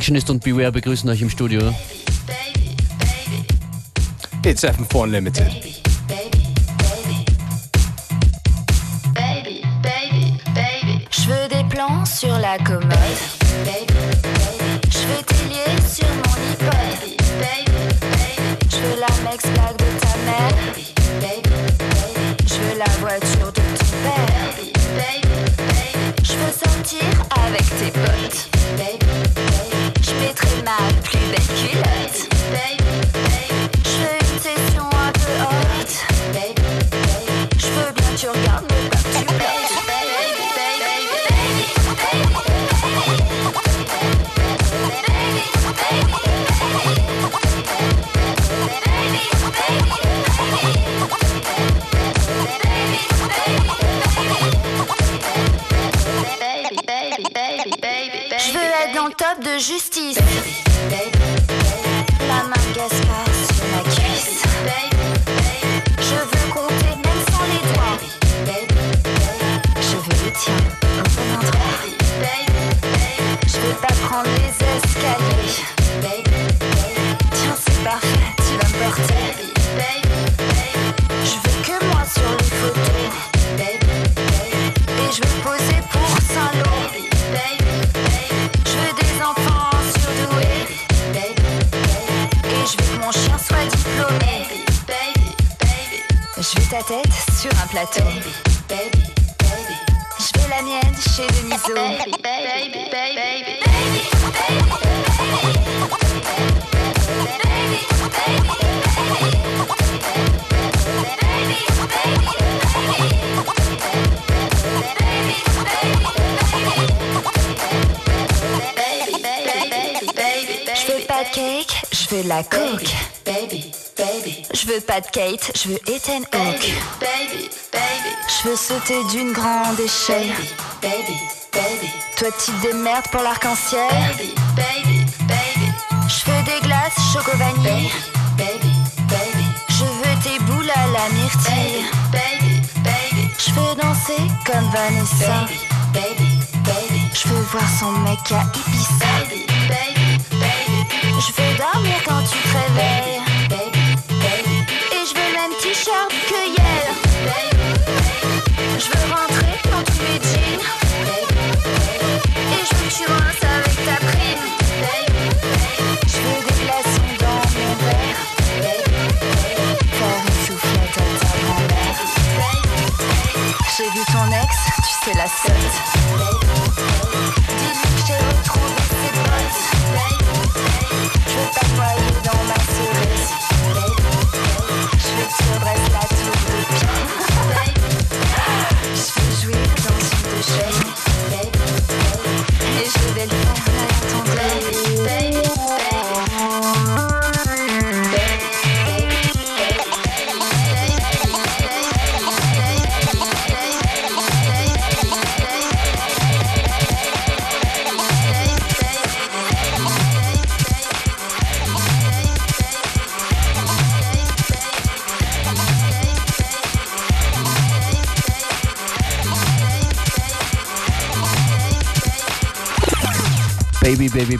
Functionist und Beware begrüßen euch im Studio. It's FM4 Unlimited. Je veux des plans sur la commode. Je veux des enfants surdoués Et je veux que mon chien soit diplômé Je vais ta tête sur un plateau Je vais la mienne chez Deniso je veux la coke. Je veux pas de Kate, je veux Ethan Hawke. Je veux sauter d'une grande échelle. Toi, tu te démerdes pour l'arc-en-ciel. Je veux des glaces choco vanille. Je veux tes boules à la myrtille. Je veux danser comme Vanessa. Je veux voir son mec à Ibiza. Je veux dormir quand tu te réveilles. Et je veux même t-shirt que hier. Je veux rentrer dans tous mes jeans. Et je veux que tu rinces avec ta prime. Je veux des glaçons dans mon verre. Faire une soufflette à ta grand-mère. J'ai vu ton ex, tu sais la sotte.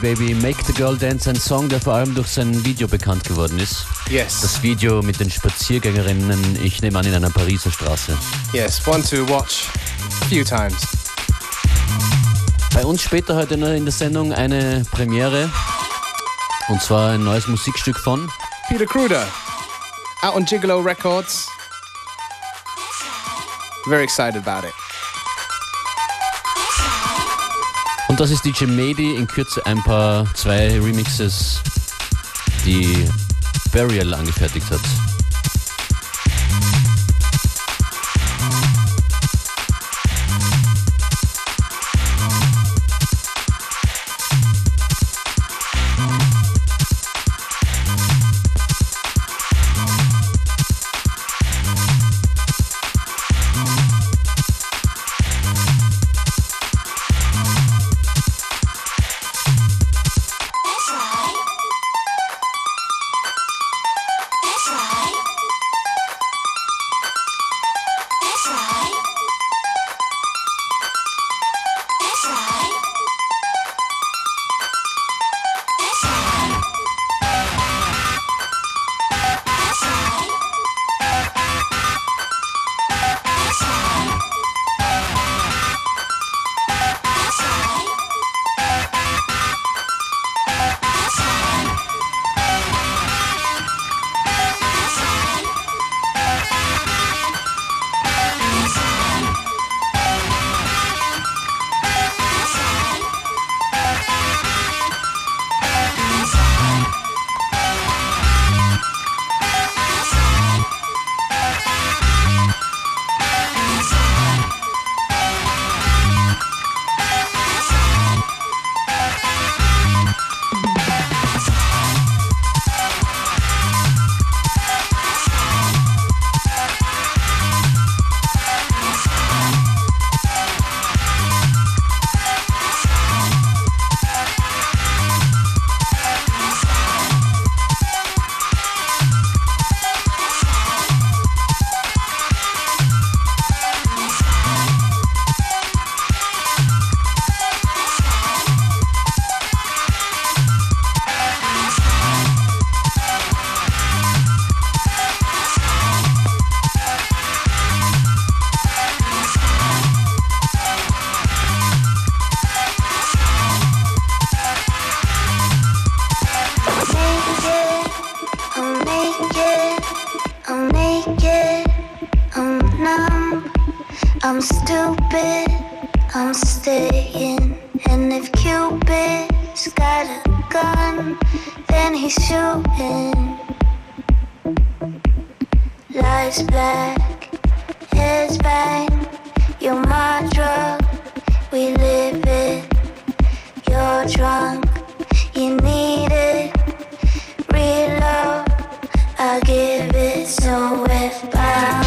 Baby, Make the Girl Dance, ein Song, der vor allem durch sein Video bekannt geworden ist. Yes. Das Video mit den Spaziergängerinnen, ich nehme an, in einer Pariser Straße. Yes, one to watch a few times. Bei uns später heute noch in der Sendung eine Premiere. Und zwar ein neues Musikstück von Peter Kruder, out on Gigolo Records. Very excited about it. Und das ist DJ Medi, in Kürze ein paar, zwei Remixes, die Burial angefertigt hat. I'm stupid, I'm staying. And if Cupid's got a gun, then he's shooting. Lies black, heads bang. You're my drug, we live it. You're drunk, you need it. Real love, I give it. So if I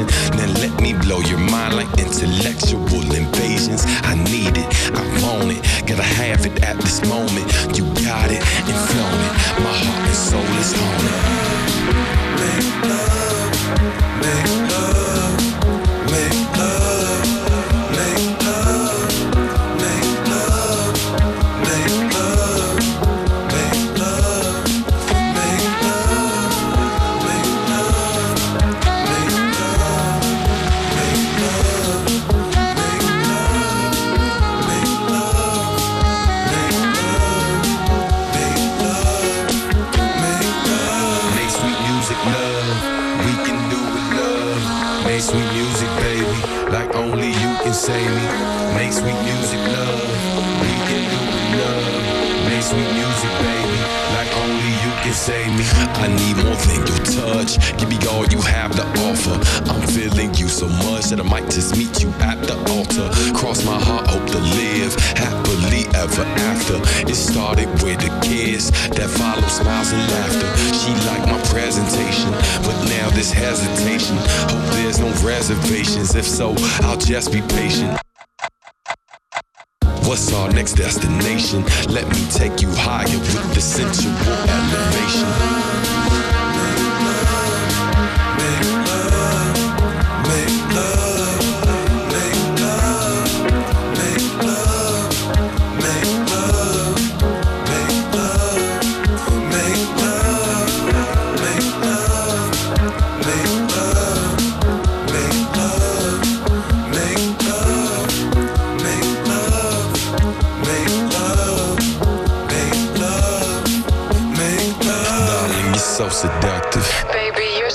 attention We can do it, love. Make sweet music, baby, like only you can save me. Make sweet music, love. We can do it, love. Make sweet music, baby, like only you can save me. I need more than your touch. Give me all you have to offer. I'm feeling you so much that I might just meet you at the altar. Cross my heart, hope to live happily ever after. It started with a kiss that followed smiles and laughter. She liked my presentation, but now this hesitation. Hope there's no reservations. If so, I'll just be patient. What's our next destination? Let me take you higher with the sensual elevation.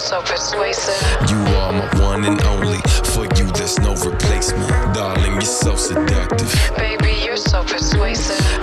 So persuasive. You are my one and only. For you, there's no replacement. Darling, you're so seductive. Baby, you're so persuasive.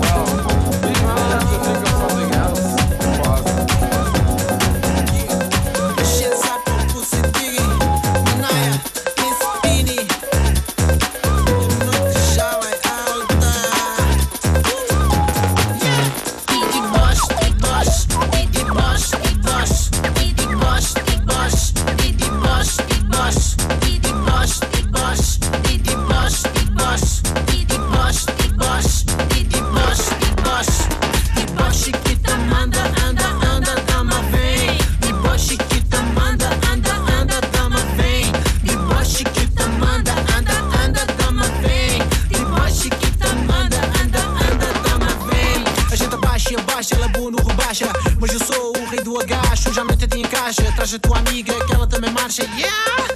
Kaže tu amige, quiero te me marche, yeah!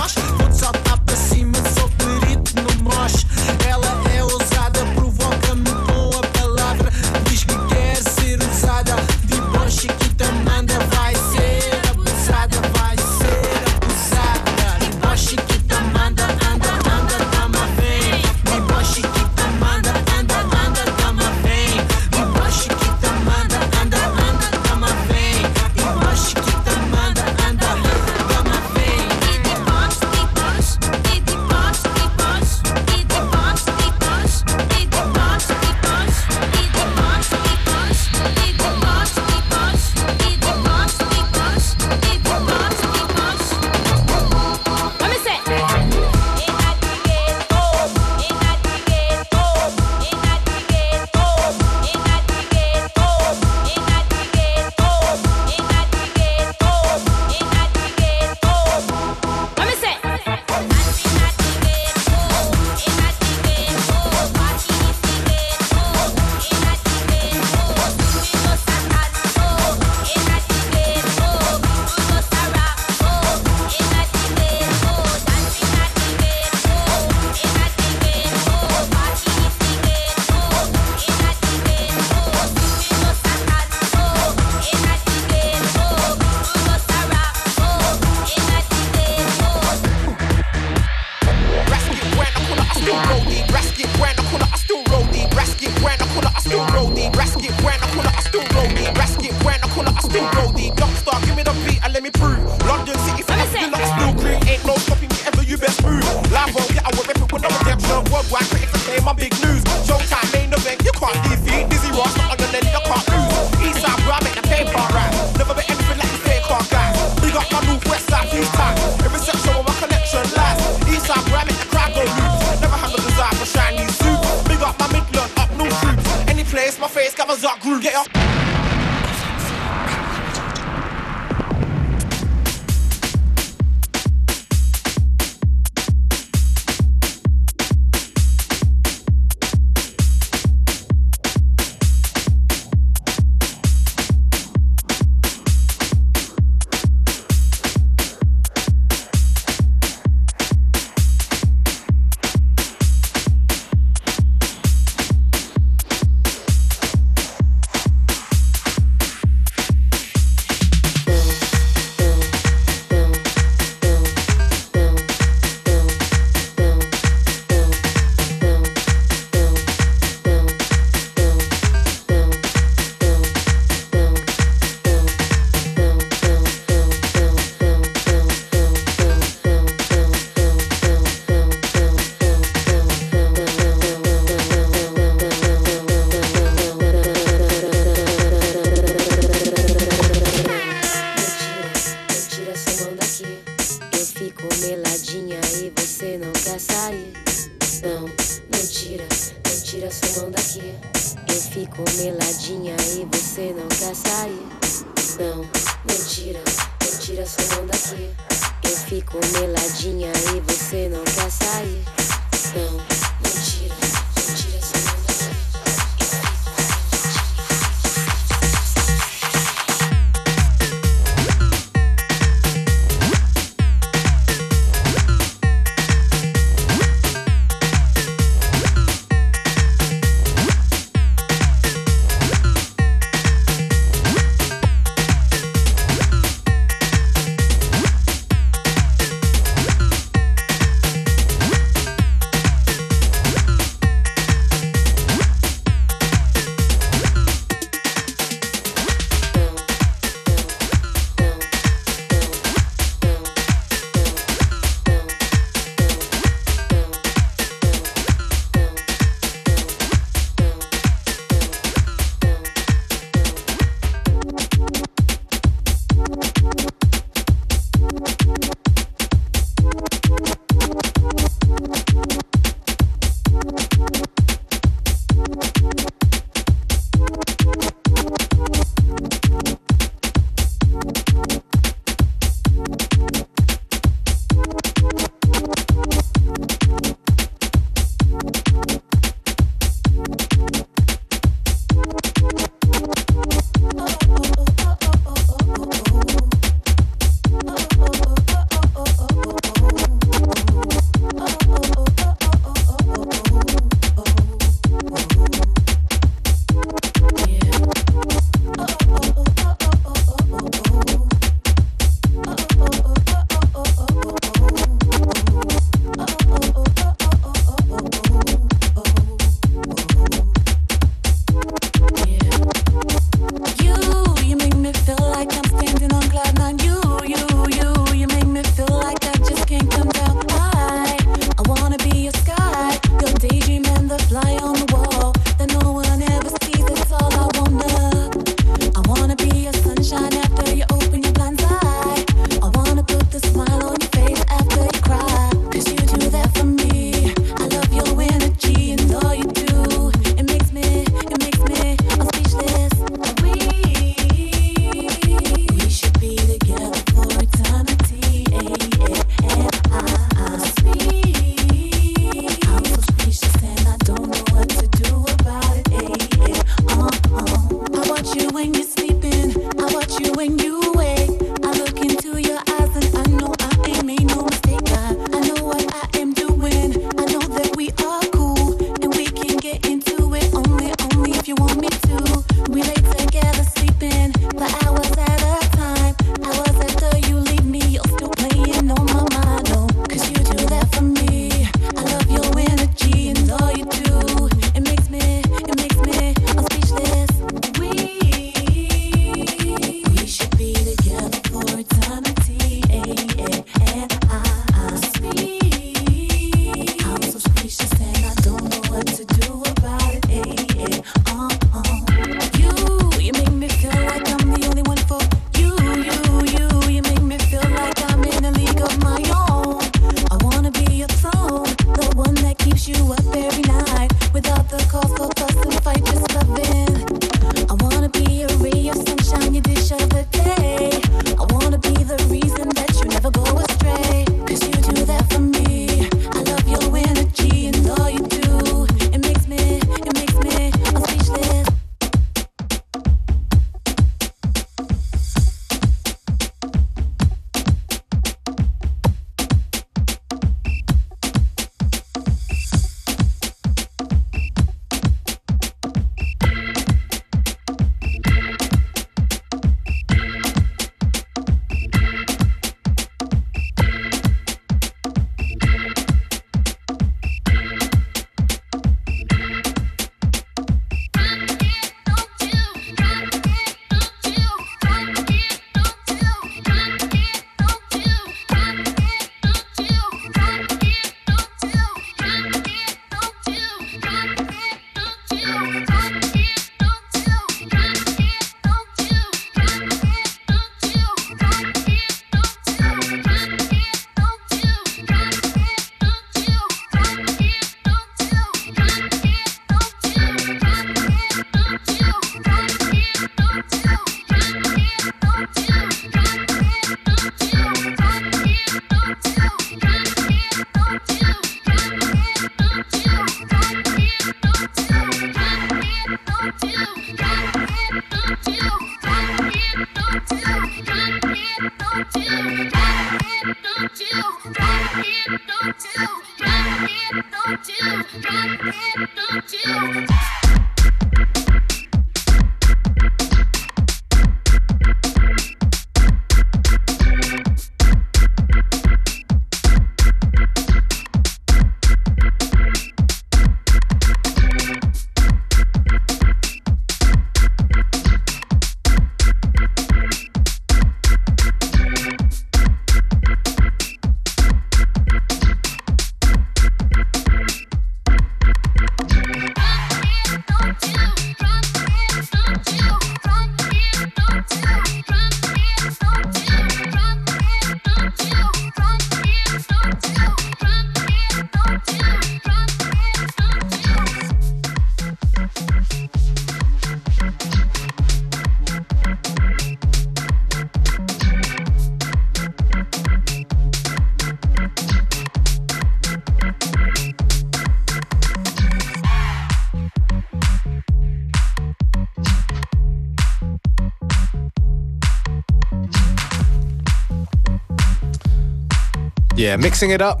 Yeah, mixing it up.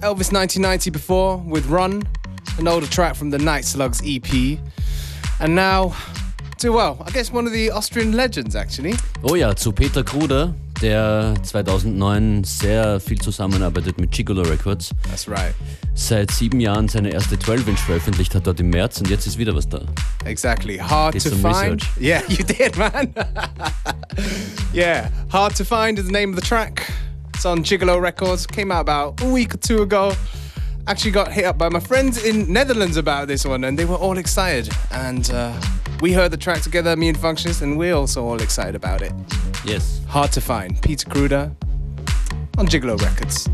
Elvis 1990 before with Run, an older track from the Night Slugs EP. And now to, well, I guess one of the Austrian legends actually. Oh ja, zu Peter Kruder, der 2009 sehr viel zusammenarbeitet mit Gigolo Records. That's right. Seit sieben Jahren seine erste 12-Inch veröffentlicht hat dort im März und jetzt ist wieder was da. Exactly. Hard Did to some find. research. Yeah, you did, man. yeah, Hard to Find is the name of the track. It's on Gigolo Records. Came out about a week or two ago. Actually got hit up by my friends in Netherlands about this one, and they were all excited. And uh, we heard the track together, me and Functionist, and we're also all excited about it. Yes. Hard to Find. Peter Kruder on Gigolo Records.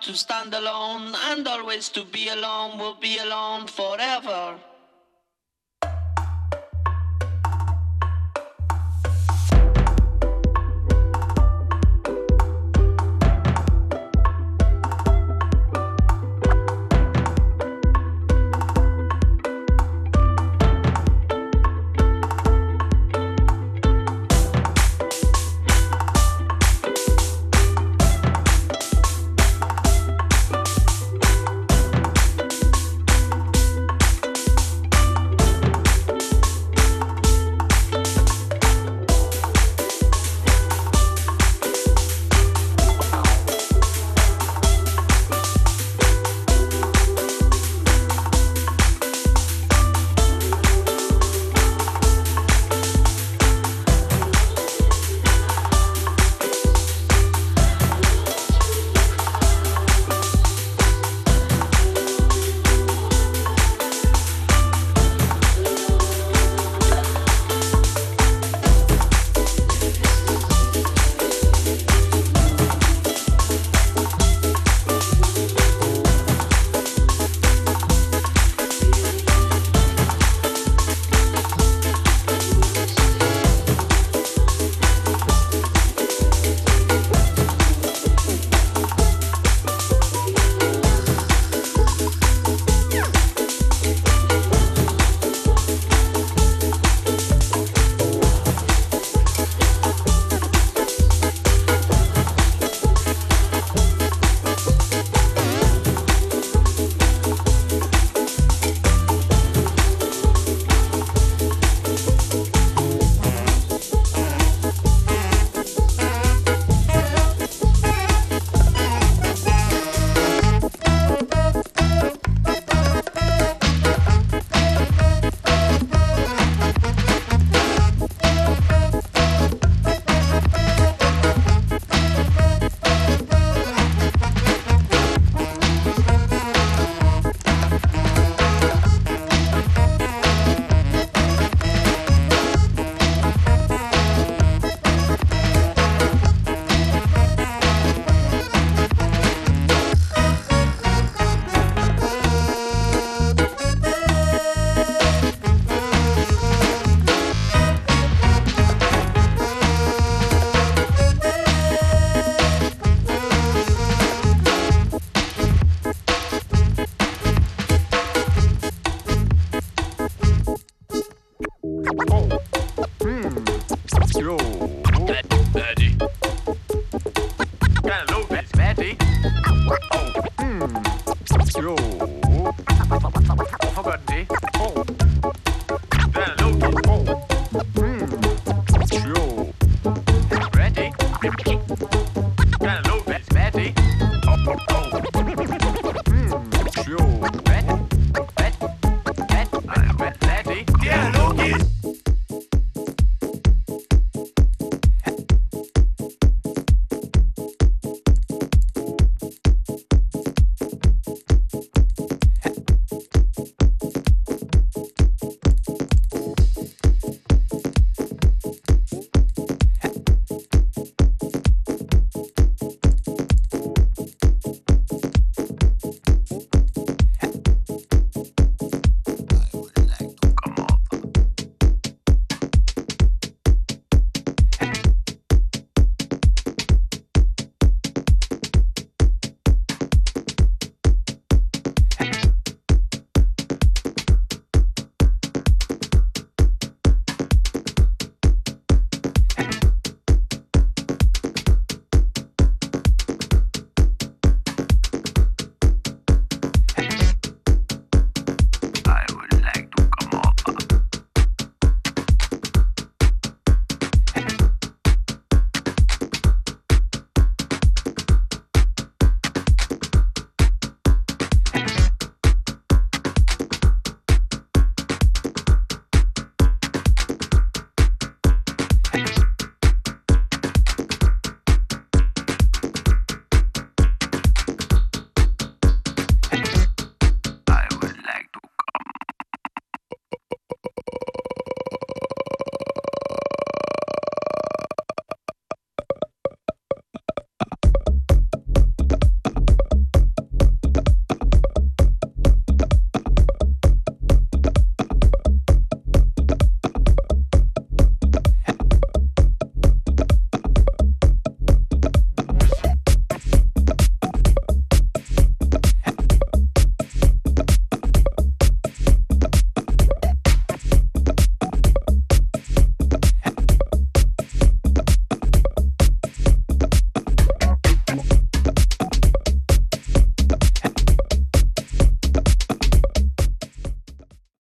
to stand alone and always to be alone will be alone forever.